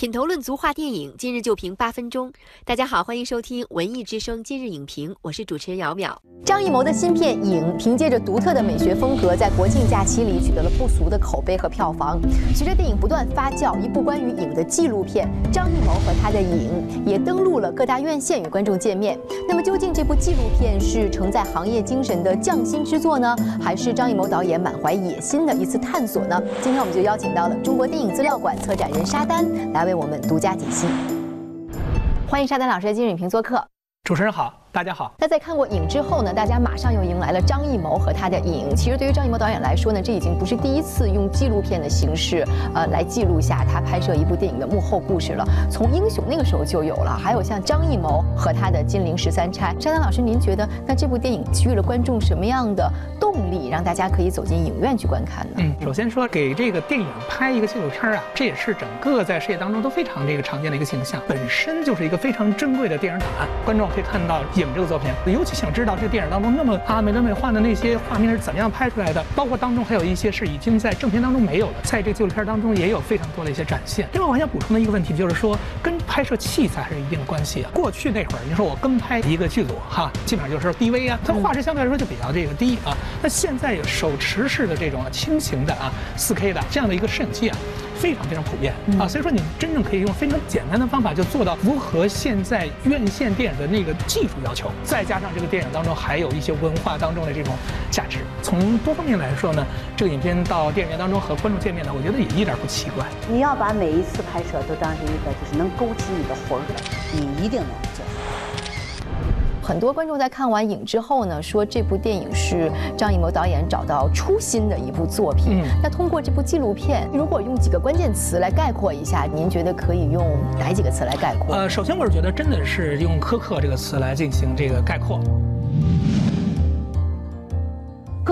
品头论足话电影，今日就评八分钟。大家好，欢迎收听文艺之声今日影评，我是主持人姚淼。张艺谋的新片《影》凭借着独特的美学风格，在国庆假期里取得了不俗的口碑和票房。随着电影不断发酵，一部关于影的纪录片《张艺谋和他的影》也登陆了各大院线与观众见面。那么，究竟这部纪录片是承载行业精神的匠心之作呢，还是张艺谋导演满怀野心的一次探索呢？今天我们就邀请到了中国电影资料馆策展人沙丹来为为我们独家解析。欢迎沙丹老师的今日影评做客。主持人好。大家好，那在看过影之后呢？大家马上又迎来了张艺谋和他的影。其实对于张艺谋导演来说呢，这已经不是第一次用纪录片的形式，呃，来记录下他拍摄一部电影的幕后故事了。从英雄那个时候就有了，还有像张艺谋和他的金陵十三钗。沙丹老师，您觉得那这部电影给予了观众什么样的动力，让大家可以走进影院去观看呢？嗯，首先说给这个电影拍一个纪录片啊，这也是整个在世界当中都非常这个常见的一个形象，本身就是一个非常珍贵的电影档案。观众可以看到影这个作品。尤其想知道这个电影当中那么啊美轮美奂的那些画面是怎么样拍出来的，包括当中还有一些是已经在正片当中没有了，在这个纪录片当中也有非常多的一些展现。另外，我想补充的一个问题就是说，跟拍摄器材还是一定的关系啊。过去那会儿，你说我跟拍一个剧组哈，基本上就是 DV 啊，它画质相对来说就比较这个低啊。那现在有手持式的这种轻型的啊 4K 的这样的一个摄影机啊。非常非常普遍啊，所以说你真正可以用非常简单的方法就做到符合现在院线电影的那个技术要求，再加上这个电影当中还有一些文化当中的这种价值，从多方面来说呢，这个影片到电影院当中和观众见面呢，我觉得也一点不奇怪。你要把每一次拍摄都当成一个就是能勾起你的魂儿的，你一定能做。很多观众在看完影之后呢，说这部电影是张艺谋导演找到初心的一部作品。那通过这部纪录片，如果用几个关键词来概括一下，您觉得可以用哪几个词来概括？呃，首先我是觉得真的是用苛刻这个词来进行这个概括。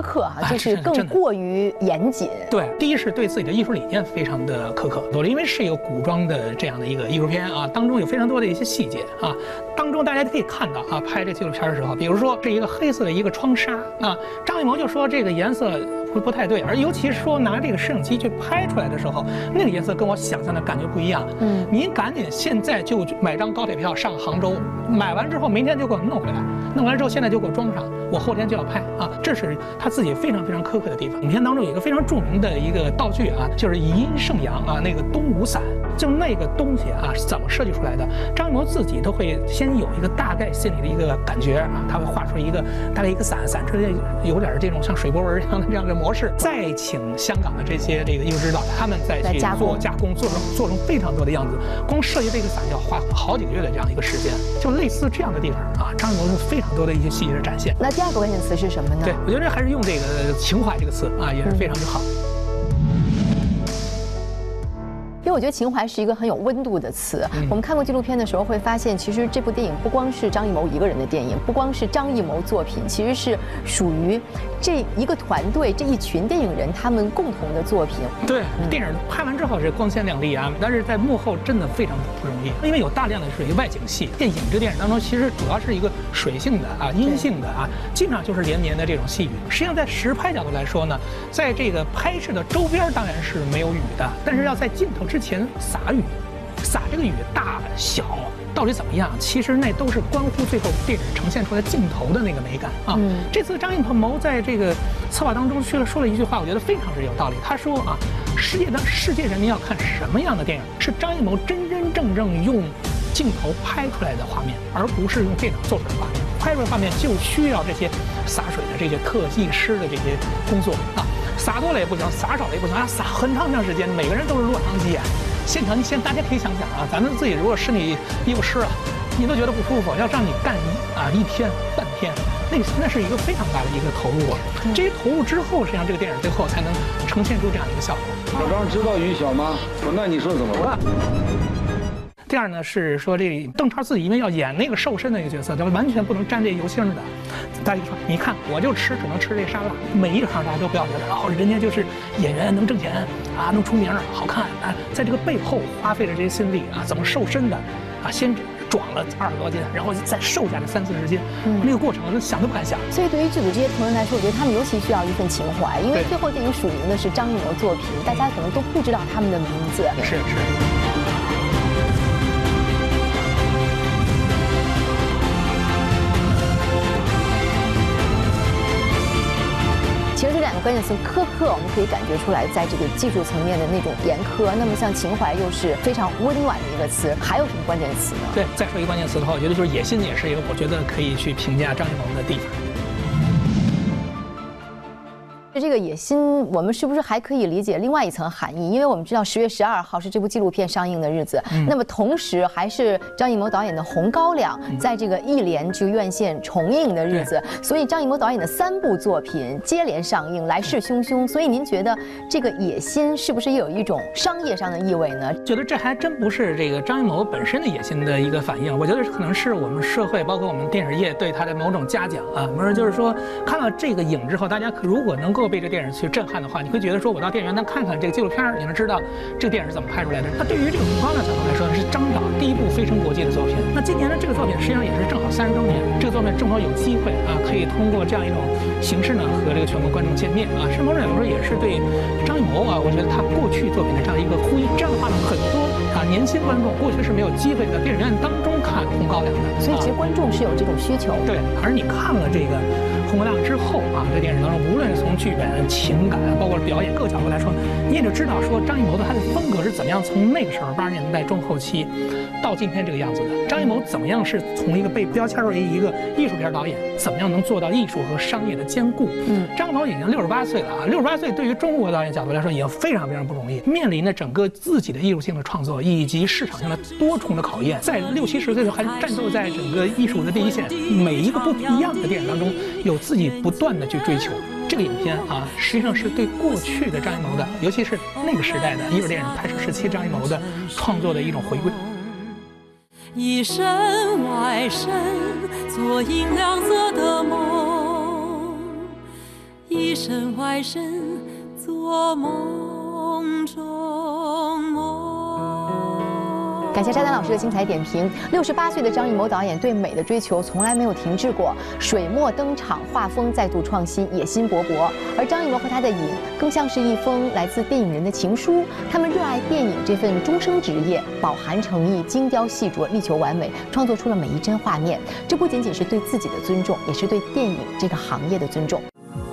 苛刻哈，就是更过于严谨。对，第一是对自己的艺术理念非常的苛刻，多了，因为是一个古装的这样的一个艺术片啊，当中有非常多的一些细节啊，当中大家都可以看到啊，拍这纪录片的时候，比如说是一个黑色的一个窗纱啊，张艺谋就说这个颜色。不不太对，而尤其是说拿这个摄影机去拍出来的时候，那个颜色跟我想象的感觉不一样。嗯，您赶紧现在就买张高铁票上杭州，买完之后明天就给我弄回来，弄完之后现在就给我装上，我后天就要拍啊！这是他自己非常非常苛刻的地方。影片当中有一个非常著名的一个道具啊，就是以阴胜阳啊，那个东吴伞，就那个东西啊是怎么设计出来的？张艺谋自己都会先有一个大概心里的一个感觉啊，他会画出一个大概一个伞，伞之间有点这种像水波纹一样的这样的。模式再请香港的这些这个艺术指导，他们再去做加工，做成做成非常多的样子。光设计这个伞要花好几个月的这样一个时间，就类似这样的地方啊，张艺谋有非常多的一些细节的展现。那第二个关键词是什么呢？对我觉得还是用这个情怀这个词啊，也是非常之好。因为我觉得情怀是一个很有温度的词。我们看过纪录片的时候会发现，其实这部电影不光是张艺谋一个人的电影，不光是张艺谋作品，其实是属于这一个团队、这一群电影人他们共同的作品。对，电影拍完之后是光鲜亮丽啊，但是在幕后真的非常不容易，因为有大量的属于外景戏。电影这个电影当中，其实主要是一个水性的啊、阴性的啊，经常就是连绵的这种细雨。实际上，在实拍角度来说呢，在这个拍摄的周边当然是没有雨的，但是要在镜头之前洒雨，洒这个雨大小到底怎么样？其实那都是关乎最后电影呈现出来镜头的那个美感啊。这次张艺谋在这个策划当中去了说了一句话，我觉得非常是有道理。他说啊，世界的世界人民要看什么样的电影？是张艺谋真真正正用镜头拍出来的画面，而不是用电脑做出来的画面。拍出来画面就需要这些洒水的这些特技师的这些工作啊。撒多了也不行，撒少了也不行啊！撒很长长时间，每个人都是落汤鸡啊！现场，你现大家可以想想啊，咱们自己如果身体衣服湿了，你都觉得不舒服，要让你干一啊一天半天，那那是一个非常大的一个投入啊！这些投入之后，实际上这个电影最后才能呈现出这样一个效果。老张知道于小吗？那你说怎么办？第二呢是说这邓超自己因为要演那个瘦身的一个角色，他完全不能沾这油腥的。大家说，你看我就吃，只能吃这沙拉。每一行大家都不要觉得哦，人家就是演员能挣钱啊，能出名，好看啊，在这个背后花费了这些心力啊，怎么瘦身的啊，先壮了二十多斤，然后再瘦下来三四十斤，那个过程想都不敢想。所以对于剧组这些同仁来说，我觉得他们尤其需要一份情怀，因为最后电影署名的是张艺谋作品，大家可能都不知道他们的名字。是是。关键词苛刻，我们可以感觉出来，在这个技术层面的那种严苛。那么像情怀又是非常温暖的一个词，还有什么关键词呢？对，再说一个关键词的话，我觉得就是野心，也是一个我觉得可以去评价张艺谋的地方。这个野心，我们是不是还可以理解另外一层含义？因为我们知道十月十二号是这部纪录片上映的日子，那么同时还是张艺谋导演的《红高粱》在这个一连这个院线重映的日子，所以张艺谋导演的三部作品接连上映，来势汹汹。所以您觉得这个野心是不是也有一种商业上的意味呢？觉得这还真不是这个张艺谋本身的野心的一个反应，我觉得可能是我们社会，包括我们电影业对他的某种嘉奖啊。不是，就是说看到这个影之后，大家如果能够。被这电影去震撼的话，你会觉得说，我到电影院看看这个纪录片儿，你能知道这个电影是怎么拍出来的。那对于这个红高粱角度来说呢，是张导第一部飞升国际的作品。那今年的这个作品实际上也是正好三十周年，这个作品正好有机会啊，可以通过这样一种形式呢，和这个全国观众见面啊。是某种角度说，也是对张艺谋啊，我觉得他过去作品的这样一个呼应。这样的话呢，很多啊年轻观众过去是没有机会在电影院当中看红高粱的，所以其实观众是有这种需求。对，而你看了这个。《红高粱》之后啊，在电影当中，无论是从剧本、情感，包括表演各个角度来说，你也就知道说张艺谋的他的风格是怎么样从那个时候八十年代中后期。到今天这个样子的张艺谋怎么样是从一个被标签为一个艺术片导演，怎么样能做到艺术和商业的兼顾？嗯，张艺谋已经六十八岁了啊，六十八岁对于中国导演角度来说已经非常非常不容易，面临着整个自己的艺术性的创作以及市场性的多重的考验，在六七十岁的时候还战斗在整个艺术的第一线，每一个不一样的电影当中有自己不断的去追求。这个影片啊，实际上是对过去的张艺谋的，尤其是那个时代的艺术电影拍摄时期张艺谋的创作的一种回归。一身外身，做银亮色的梦；一身外身，做梦中。感谢沙丹老师的精彩点评。六十八岁的张艺谋导演对美的追求从来没有停滞过，水墨登场，画风再度创新，野心勃勃。而张艺谋和他的影，更像是一封来自电影人的情书。他们热爱电影这份终生职业，饱含诚意，精雕细琢，力求完美，创作出了每一帧画面。这不仅仅是对自己的尊重，也是对电影这个行业的尊重。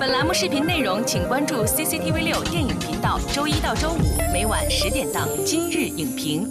本栏目视频内容，请关注 CCTV 六电影频道，周一到周五每晚十点档《今日影评》。